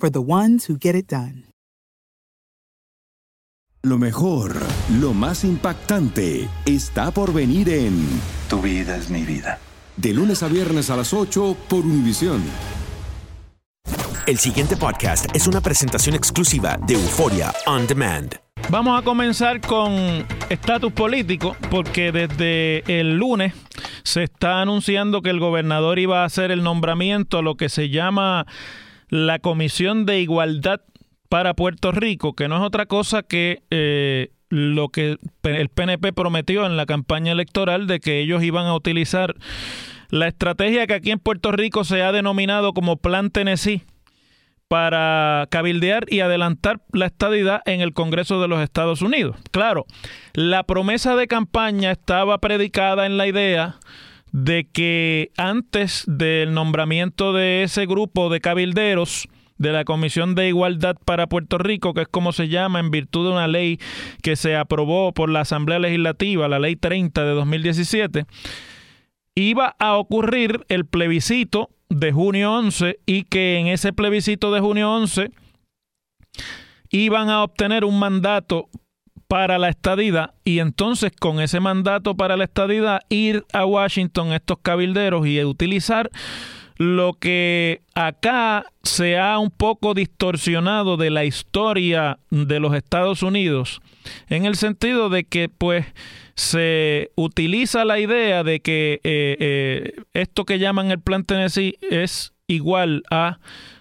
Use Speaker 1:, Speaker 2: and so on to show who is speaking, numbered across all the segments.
Speaker 1: for the ones who get it done.
Speaker 2: Lo mejor, lo más impactante, está por venir en
Speaker 3: Tu vida es mi vida.
Speaker 2: De lunes a viernes a las 8 por Univisión.
Speaker 4: El siguiente podcast es una presentación exclusiva de Euforia On Demand.
Speaker 5: Vamos a comenzar con estatus político, porque desde el lunes se está anunciando que el gobernador iba a hacer el nombramiento a lo que se llama la Comisión de Igualdad para Puerto Rico, que no es otra cosa que eh, lo que el PNP prometió en la campaña electoral de que ellos iban a utilizar la estrategia que aquí en Puerto Rico se ha denominado como Plan Tennessee para cabildear y adelantar la estadidad en el Congreso de los Estados Unidos. Claro, la promesa de campaña estaba predicada en la idea de que antes del nombramiento de ese grupo de cabilderos, de la Comisión de Igualdad para Puerto Rico, que es como se llama en virtud de una ley que se aprobó por la Asamblea Legislativa, la Ley 30 de 2017, iba a ocurrir el plebiscito de junio 11 y que en ese plebiscito de junio 11 iban a obtener un mandato para la estadidad y entonces con ese mandato para la estadidad ir a Washington estos cabilderos y utilizar lo que acá se ha un poco distorsionado de la historia de los Estados Unidos, en el sentido de que pues se utiliza la idea de que eh, eh, esto que llaman el Plan Tennessee es igual a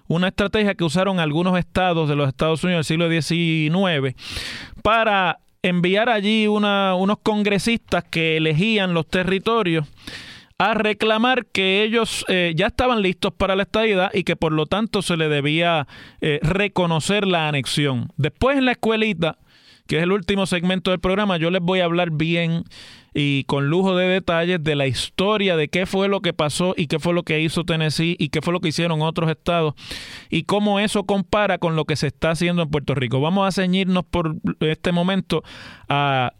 Speaker 5: una estrategia que usaron algunos estados de los Estados Unidos del siglo XIX para enviar allí unos congresistas que elegían los territorios a reclamar que ellos eh, ya estaban listos para la estadidad y que por lo tanto se le debía eh, reconocer la anexión. Después en la escuelita, que es el último segmento del programa, yo les voy a hablar bien y con lujo de detalles de la historia de qué fue lo que pasó y qué fue lo que hizo Tennessee y qué fue lo que hicieron otros estados y cómo eso compara con lo que se está haciendo en Puerto Rico. Vamos a ceñirnos por este momento a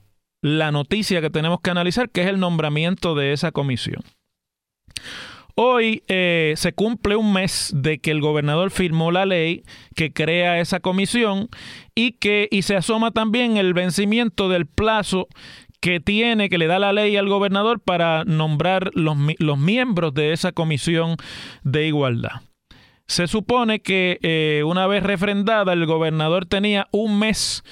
Speaker 5: la noticia que tenemos que analizar, que es el nombramiento de esa comisión. Hoy eh, se cumple un mes de que el gobernador firmó la ley que crea esa comisión y que y se asoma también el vencimiento del plazo que tiene, que le da la ley al gobernador para nombrar los, los miembros de esa comisión de igualdad. Se supone que eh, una vez refrendada, el gobernador tenía un mes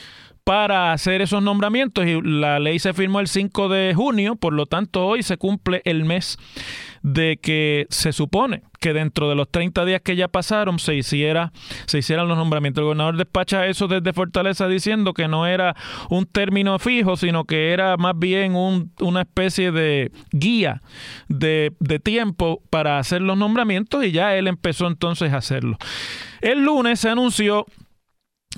Speaker 5: para hacer esos nombramientos y la ley se firmó el 5 de junio, por lo tanto hoy se cumple el mes de que se supone que dentro de los 30 días que ya pasaron se hiciera se hicieran los nombramientos. El gobernador despacha eso desde Fortaleza diciendo que no era un término fijo, sino que era más bien una especie de guía de, de tiempo para hacer los nombramientos y ya él empezó entonces a hacerlo. El lunes se anunció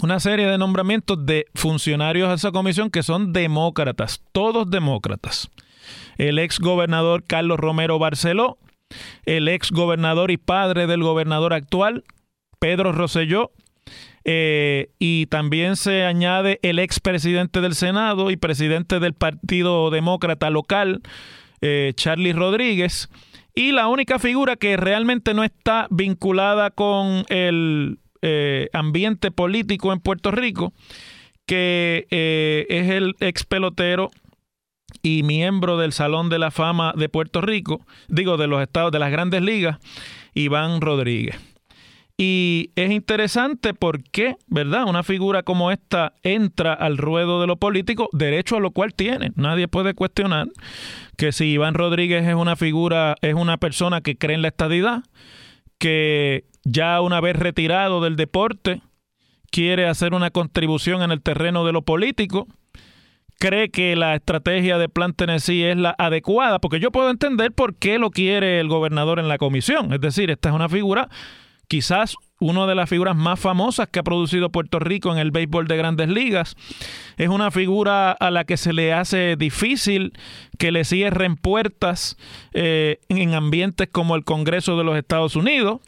Speaker 5: una serie de nombramientos de funcionarios de esa comisión que son demócratas, todos demócratas. El ex gobernador Carlos Romero Barceló, el ex gobernador y padre del gobernador actual, Pedro Rosselló, Eh, y también se añade el expresidente del Senado y presidente del Partido Demócrata local, eh, Charlie Rodríguez. Y la única figura que realmente no está vinculada con el eh, ambiente político en Puerto Rico, que es el ex pelotero y miembro del Salón de la Fama de Puerto Rico, digo de los estados de las grandes ligas, Iván Rodríguez. Y es interesante porque, ¿verdad? Una figura como esta entra al ruedo de lo político, derecho a lo cual tiene. Nadie puede cuestionar que si Iván Rodríguez es una figura, es una persona que cree en la estadidad, que ya una vez retirado del deporte, quiere hacer una contribución en el terreno de lo político, cree que la estrategia de Plan Tennessee es la adecuada, porque yo puedo entender por qué lo quiere el gobernador en la comisión. Es decir, esta es una figura quizás una de las figuras más famosas que ha producido Puerto Rico en el béisbol de grandes ligas. Es una figura a la que se le hace difícil que le cierren puertas eh, en ambientes como el Congreso de los Estados Unidos.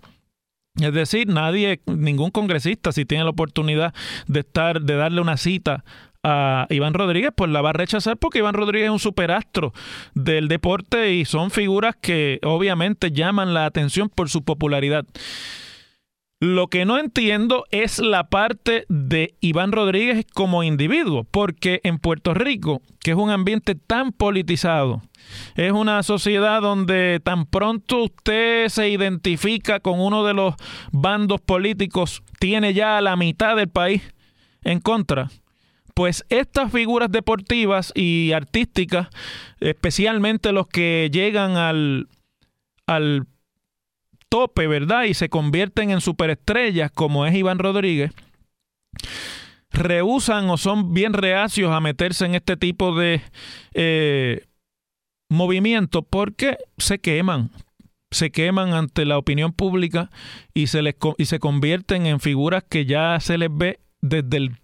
Speaker 5: Es decir, nadie, ningún congresista, si tiene la oportunidad de estar, de darle una cita a Iván Rodríguez, pues la va a rechazar porque Iván Rodríguez es un superastro del deporte y son figuras que obviamente llaman la atención por su popularidad. Lo que no entiendo es la parte de Iván Rodríguez como individuo, porque en Puerto Rico, que es un ambiente tan politizado, es una sociedad donde tan pronto usted se identifica con uno de los bandos políticos, tiene ya la mitad del país en contra. Pues estas figuras deportivas y artísticas, especialmente los que llegan al, al tope, ¿verdad? Y se convierten en superestrellas como es Iván Rodríguez, rehusan o son bien reacios a meterse en este tipo de eh, movimientos porque se queman, se queman ante la opinión pública y se, les, y se convierten en figuras que ya se les ve desde el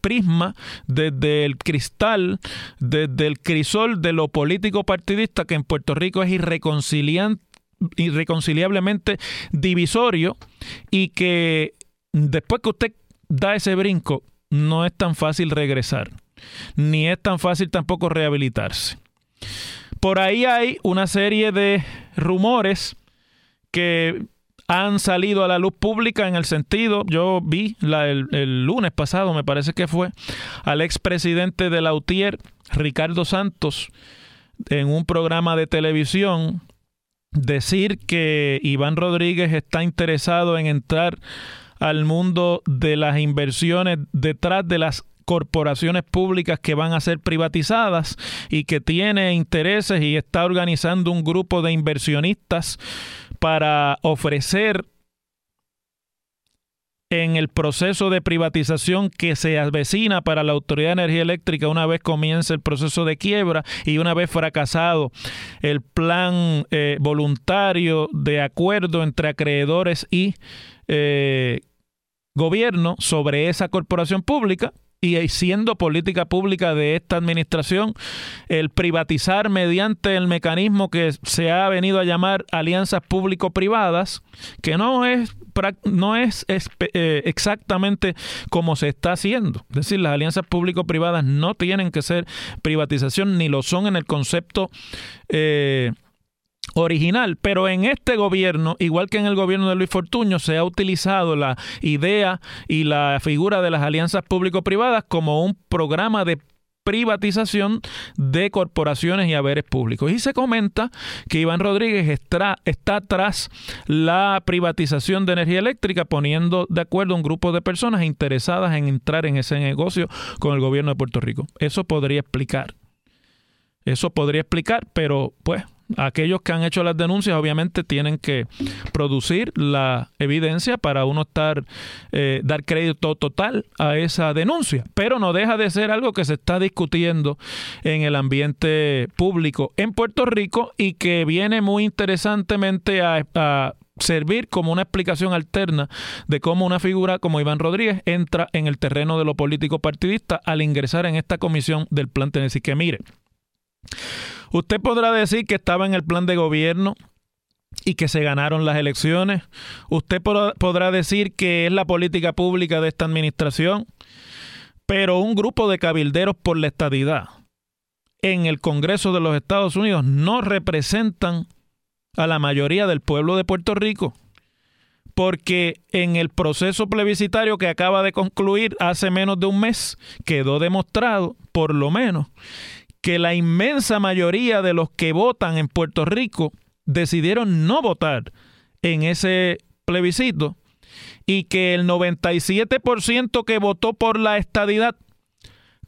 Speaker 5: prisma, desde el cristal, desde el crisol de lo político partidista que en Puerto Rico es irreconciliante irreconciliablemente divisorio y que después que usted da ese brinco, no es tan fácil regresar, ni es tan fácil tampoco rehabilitarse. Por ahí hay una serie de rumores que han salido a la luz pública en el sentido, yo vi el, el, lunes pasado, me parece que fue, al expresidente de la UTIER, Ricardo Santos, en un programa de televisión, decir que Iván Rodríguez está interesado en entrar al mundo de las inversiones detrás de las corporaciones públicas que van a ser privatizadas y que tiene intereses y está organizando un grupo de inversionistas para ofrecer en el proceso de privatización que se avecina para la Autoridad de Energía Eléctrica una vez comience el proceso de quiebra y una vez fracasado el plan eh, voluntario de acuerdo entre acreedores y eh, gobierno sobre esa corporación pública, y siendo política pública de esta administración el privatizar mediante el mecanismo que se ha venido a llamar alianzas público-privadas, que no es no es eh, exactamente como se está haciendo. Es decir, las alianzas público-privadas no tienen que ser privatización ni lo son en el concepto eh, original, pero en este gobierno, igual que en el gobierno de Luis Fortuño, se ha utilizado la idea y la figura de las alianzas público-privadas como un programa de privatización de corporaciones y haberes públicos. Y se comenta que Iván Rodríguez está, tras la privatización de energía eléctrica, poniendo de acuerdo un grupo de personas interesadas en entrar en ese negocio con el gobierno de Puerto Rico. Eso podría explicar. Eso podría explicar, pero pues aquellos que han hecho las denuncias obviamente tienen que producir la evidencia para uno estar eh, dar crédito total a esa denuncia pero no deja de ser algo que se está discutiendo en el ambiente público en Puerto Rico y que viene muy interesantemente a, servir como una explicación alterna de cómo una figura como Iván Rodríguez entra en el terreno de lo político partidista al ingresar en esta comisión del plan Tennessee. Que mire, Usted podrá decir que estaba en el plan de gobierno y que se ganaron las elecciones. Usted podrá decir que es la política pública de esta administración, pero un grupo de cabilderos por la estadidad en el Congreso de los Estados Unidos no representan a la mayoría del pueblo de Puerto Rico porque en el proceso plebiscitario que acaba de concluir hace menos de un mes quedó demostrado, por lo menos, que la inmensa mayoría de los que votan en Puerto Rico decidieron no votar en ese plebiscito y que el 97% que votó por la estadidad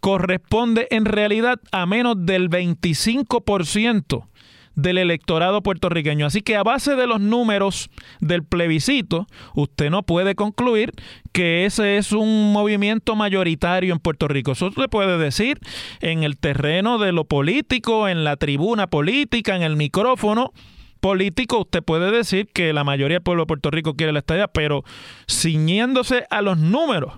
Speaker 5: corresponde en realidad a menos del 25% del electorado puertorriqueño. Así que a base de los números del plebiscito, usted no puede concluir que ese es un movimiento mayoritario en Puerto Rico. Eso le puede decir en el terreno de lo político, en la tribuna política, en el micrófono político, usted puede decir que la mayoría del pueblo de Puerto Rico quiere la estadía, pero ciñéndose a los números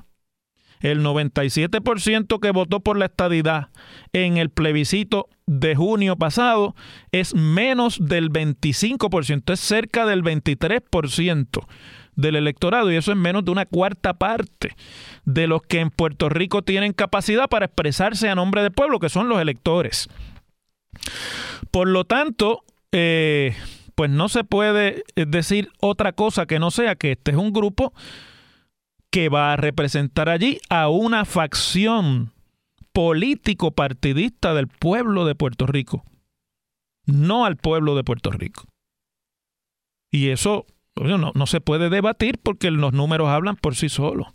Speaker 5: el 97% que votó por la estadidad en el plebiscito de junio pasado es menos del 25%, es cerca del 23% del electorado y eso es menos de una cuarta parte de los que en Puerto Rico tienen capacidad para expresarse a nombre del pueblo, que son los electores. Por lo tanto, eh, pues no se puede decir otra cosa que no sea que este es un grupo que va a representar allí a una facción político partidista del pueblo de Puerto Rico, no al pueblo de Puerto Rico. Y eso no, se puede debatir porque los números hablan por sí solos.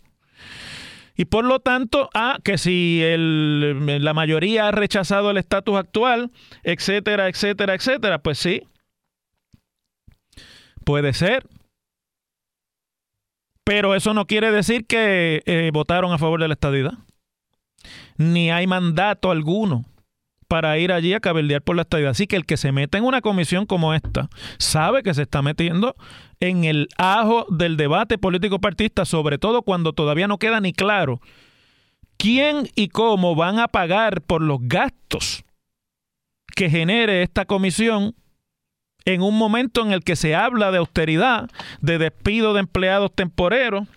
Speaker 5: Y por lo tanto, ah, que si la mayoría ha rechazado el estatus actual, etcétera, etcétera, etcétera, pues sí, puede ser. Pero eso no quiere decir que eh, votaron a favor de la estadidad. Ni hay mandato alguno para ir allí a cabildear por la estadidad. Así que el que se mete en una comisión como esta sabe que se está metiendo en el ajo del debate político partista, sobre todo cuando todavía no queda ni claro quién y cómo van a pagar por los gastos que genere esta comisión en un momento en el que se habla de austeridad, de despido de empleados temporeros,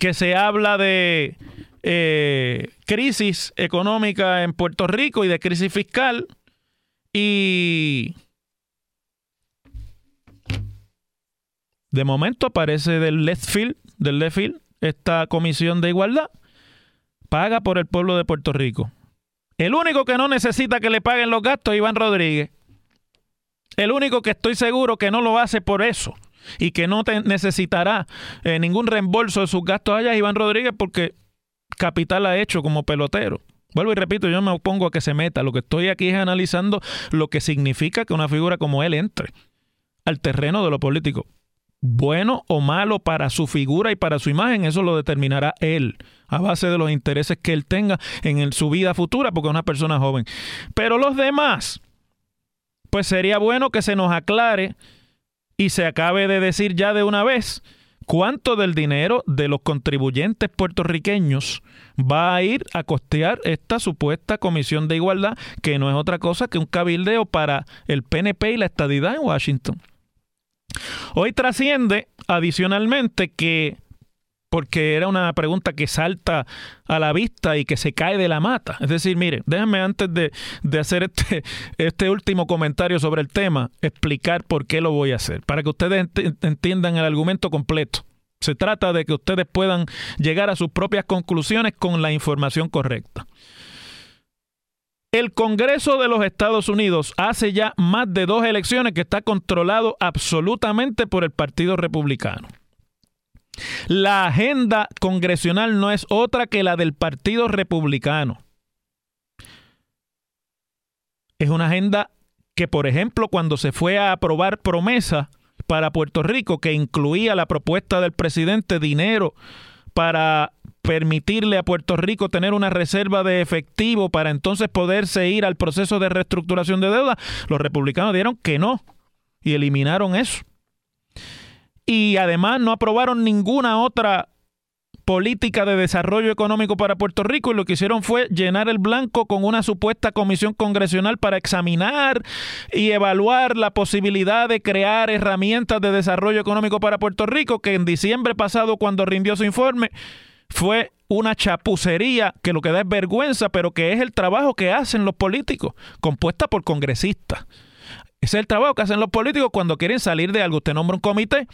Speaker 5: que se habla de eh, crisis económica en Puerto Rico y de crisis fiscal, y de momento aparece del left field, del esta comisión de igualdad, paga por el pueblo de Puerto Rico. El único que no necesita que le paguen los gastos es Iván Rodríguez. El único que estoy seguro que no lo hace por eso y que no necesitará eh, ningún reembolso de sus gastos allá es Iván Rodríguez porque capital ha hecho como pelotero. Vuelvo y repito, yo me opongo a que se meta. Lo que estoy aquí es analizando lo que significa que una figura como él entre al terreno de lo político. Bueno o malo para su figura y para su imagen, eso lo determinará él, a base de los intereses que él tenga en su vida futura, porque es una persona joven. Pero los demás, pues sería bueno que se nos aclare y se acabe de decir ya de una vez cuánto del dinero de los contribuyentes puertorriqueños va a ir a costear esta supuesta comisión de igualdad, que no es otra cosa que un cabildeo para el PNP y la estadidad en Washington. Hoy trasciende adicionalmente que porque era una pregunta que salta a la vista y que se cae de la mata. Es decir, mire, déjenme antes de, hacer este, este último comentario sobre el tema, explicar por qué lo voy a hacer, para que ustedes entiendan el argumento completo. Se trata de que ustedes puedan llegar a sus propias conclusiones con la información correcta. El Congreso de los Estados Unidos hace ya más de dos elecciones que está controlado absolutamente por el Partido Republicano. La agenda congresional no es otra que la del Partido Republicano. Es una agenda que, por ejemplo, cuando se fue a aprobar promesa para Puerto Rico, que incluía la propuesta del presidente dinero para permitirle a Puerto Rico tener una reserva de efectivo para entonces poderse ir al proceso de reestructuración de deuda, los republicanos dieron que no y eliminaron eso y además no aprobaron ninguna otra política de desarrollo económico para Puerto Rico y lo que hicieron fue llenar el blanco con una supuesta comisión congresional para examinar y evaluar la posibilidad de crear herramientas de desarrollo económico para Puerto Rico, que en diciembre pasado cuando rindió su informe fue una chapucería que lo que da es vergüenza, pero que es el trabajo que hacen los políticos, compuesta por congresistas. Ese es el trabajo que hacen los políticos cuando quieren salir de algo. Usted nombra un comité,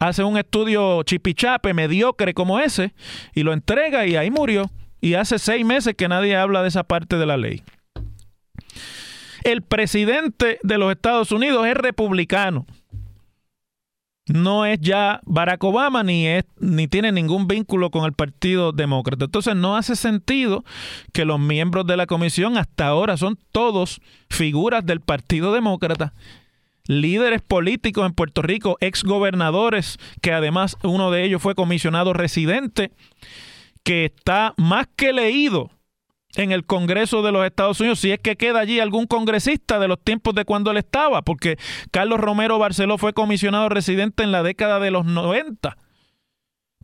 Speaker 5: hace un estudio chipichape, mediocre como ese, y lo entrega y ahí murió. Y hace seis meses que nadie habla de esa parte de la ley. El presidente de los Estados Unidos es republicano no es ya Barack Obama ni es ni tiene ningún vínculo con el Partido Demócrata. Entonces no hace sentido que los miembros de la comisión hasta ahora son todos figuras del Partido Demócrata, líderes políticos en Puerto Rico, exgobernadores, que además uno de ellos fue comisionado residente, que está más que leído en el Congreso de los Estados Unidos, si es que queda allí algún congresista de los tiempos de cuando él estaba, porque Carlos Romero Barceló fue comisionado residente en la década de los 90.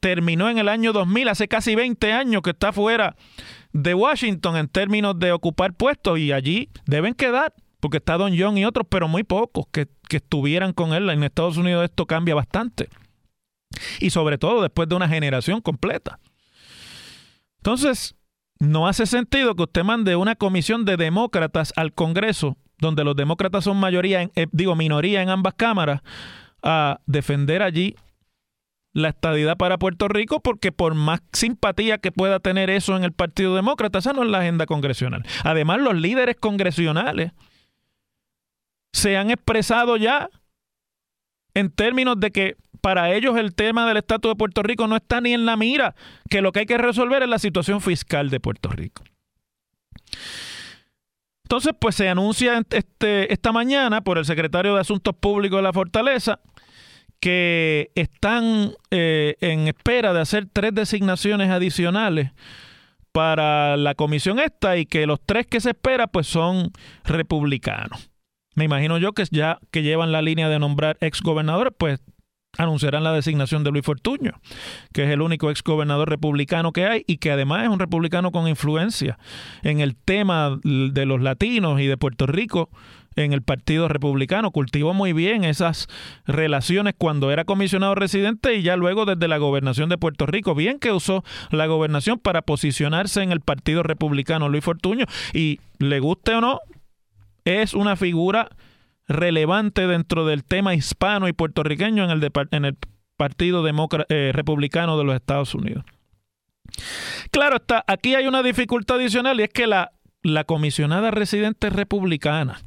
Speaker 5: Terminó en el año 2000, hace casi 20 años que está fuera de Washington en términos de ocupar puestos y allí deben quedar, porque está Don John y otros, pero muy pocos que, que estuvieran con él. En Estados Unidos esto cambia bastante. Y sobre todo después de una generación completa. Entonces, no hace sentido que usted mande una comisión de demócratas al Congreso, donde los demócratas son mayoría, en, eh, digo minoría en ambas cámaras, a defender allí la estadidad para Puerto Rico, porque por más simpatía que pueda tener eso en el Partido Demócrata, esa no es la agenda congresional. Además, los líderes congresionales se han expresado ya en términos de que para ellos el tema del estatus de Puerto Rico no está ni en la mira, que lo que hay que resolver es la situación fiscal de Puerto Rico. Entonces, pues se anuncia este, esta mañana por el secretario de Asuntos Públicos de la Fortaleza que están eh, en espera de hacer tres designaciones adicionales para la comisión esta y que los tres que se espera pues son republicanos. Me imagino yo que ya que llevan la línea de nombrar ex gobernadores, pues anunciarán la designación de Luis Fortuño, que es el único ex gobernador republicano que hay y que además es un republicano con influencia en el tema de los latinos y de Puerto Rico en el Partido Republicano. Cultivó muy bien esas relaciones cuando era comisionado residente y ya luego desde la gobernación de Puerto Rico. Bien que usó la gobernación para posicionarse en el Partido Republicano Luis Fortuño y le guste o no, es una figura relevante dentro del tema hispano y puertorriqueño en el, en el Partido eh, Republicano de los Estados Unidos. Claro está, aquí hay una dificultad adicional y es que la, la comisionada residente republicana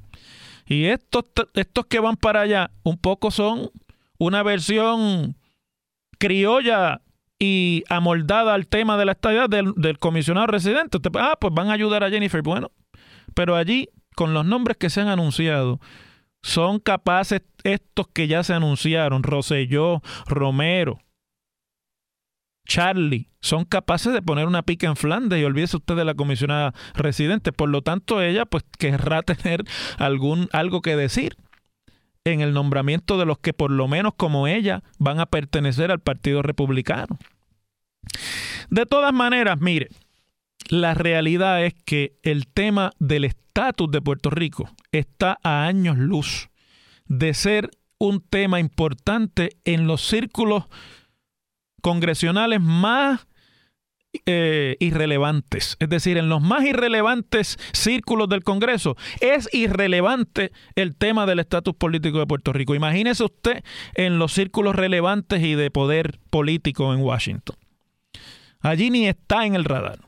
Speaker 5: y estos, estos que van para allá un poco son una versión criolla y amoldada al tema de la estadía del, del comisionado residente. ah, pues van a ayudar a Jennifer. Bueno, pero allí, con los nombres que se han anunciado, son capaces estos que ya se anunciaron, Roselló, Romero, Charlie, son capaces de poner una pica en Flandes y olvídese usted de la comisionada residente. Por lo tanto, ella pues querrá tener algún algo que decir en el nombramiento de los que por lo menos como ella van a pertenecer al Partido Republicano. De todas maneras, mire, la realidad es que el tema del estatus de Puerto Rico está a años luz de ser un tema importante en los círculos congresionales más eh, irrelevantes. Es decir, en los más irrelevantes círculos del Congreso es irrelevante el tema del estatus político de Puerto Rico. Imagínese usted en los círculos relevantes y de poder político en Washington. Allí ni está en el radar.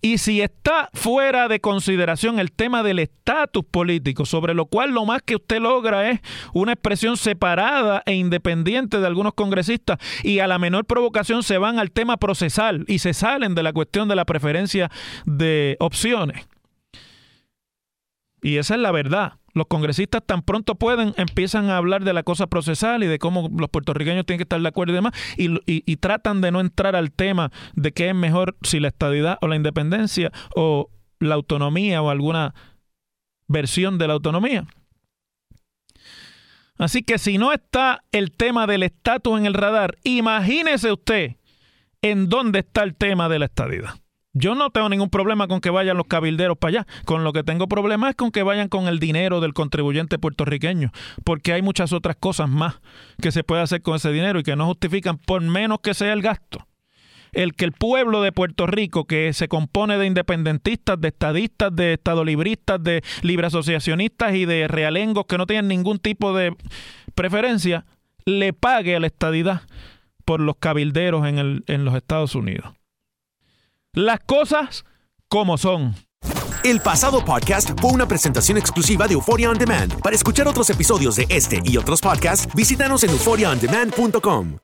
Speaker 5: Y si está fuera de consideración el tema del estatus político, sobre lo cual lo más que usted logra es una expresión separada e independiente de algunos congresistas y a la menor provocación se van al tema procesal y se salen de la cuestión de la preferencia de opciones. Y esa es la verdad los congresistas tan pronto pueden empiezan a hablar de la cosa procesal y de cómo los puertorriqueños tienen que estar de acuerdo y demás, y, tratan de no entrar al tema de qué es mejor si la estadidad o la independencia o la autonomía o alguna versión de la autonomía. Así que si no está el tema del estatus en el radar, imagínese usted en dónde está el tema de la estadidad. Yo no tengo ningún problema con que vayan los cabilderos para allá. Con lo que tengo problema es con que vayan con el dinero del contribuyente puertorriqueño, porque hay muchas otras cosas más que se puede hacer con ese dinero y que no justifican por menos que sea el gasto. El que el pueblo de Puerto Rico, que se compone de independentistas, de estadistas, de estadolibristas, de libre asociacionistas y de realengos que no tienen ningún tipo de preferencia, le pague a la estadidad por los cabilderos en, el, en los Estados Unidos. Las cosas como son.
Speaker 4: El pasado podcast fue una presentación exclusiva de Euphoria On Demand. Para escuchar otros episodios de este y otros podcasts, visítanos en euphoriaondemand.com.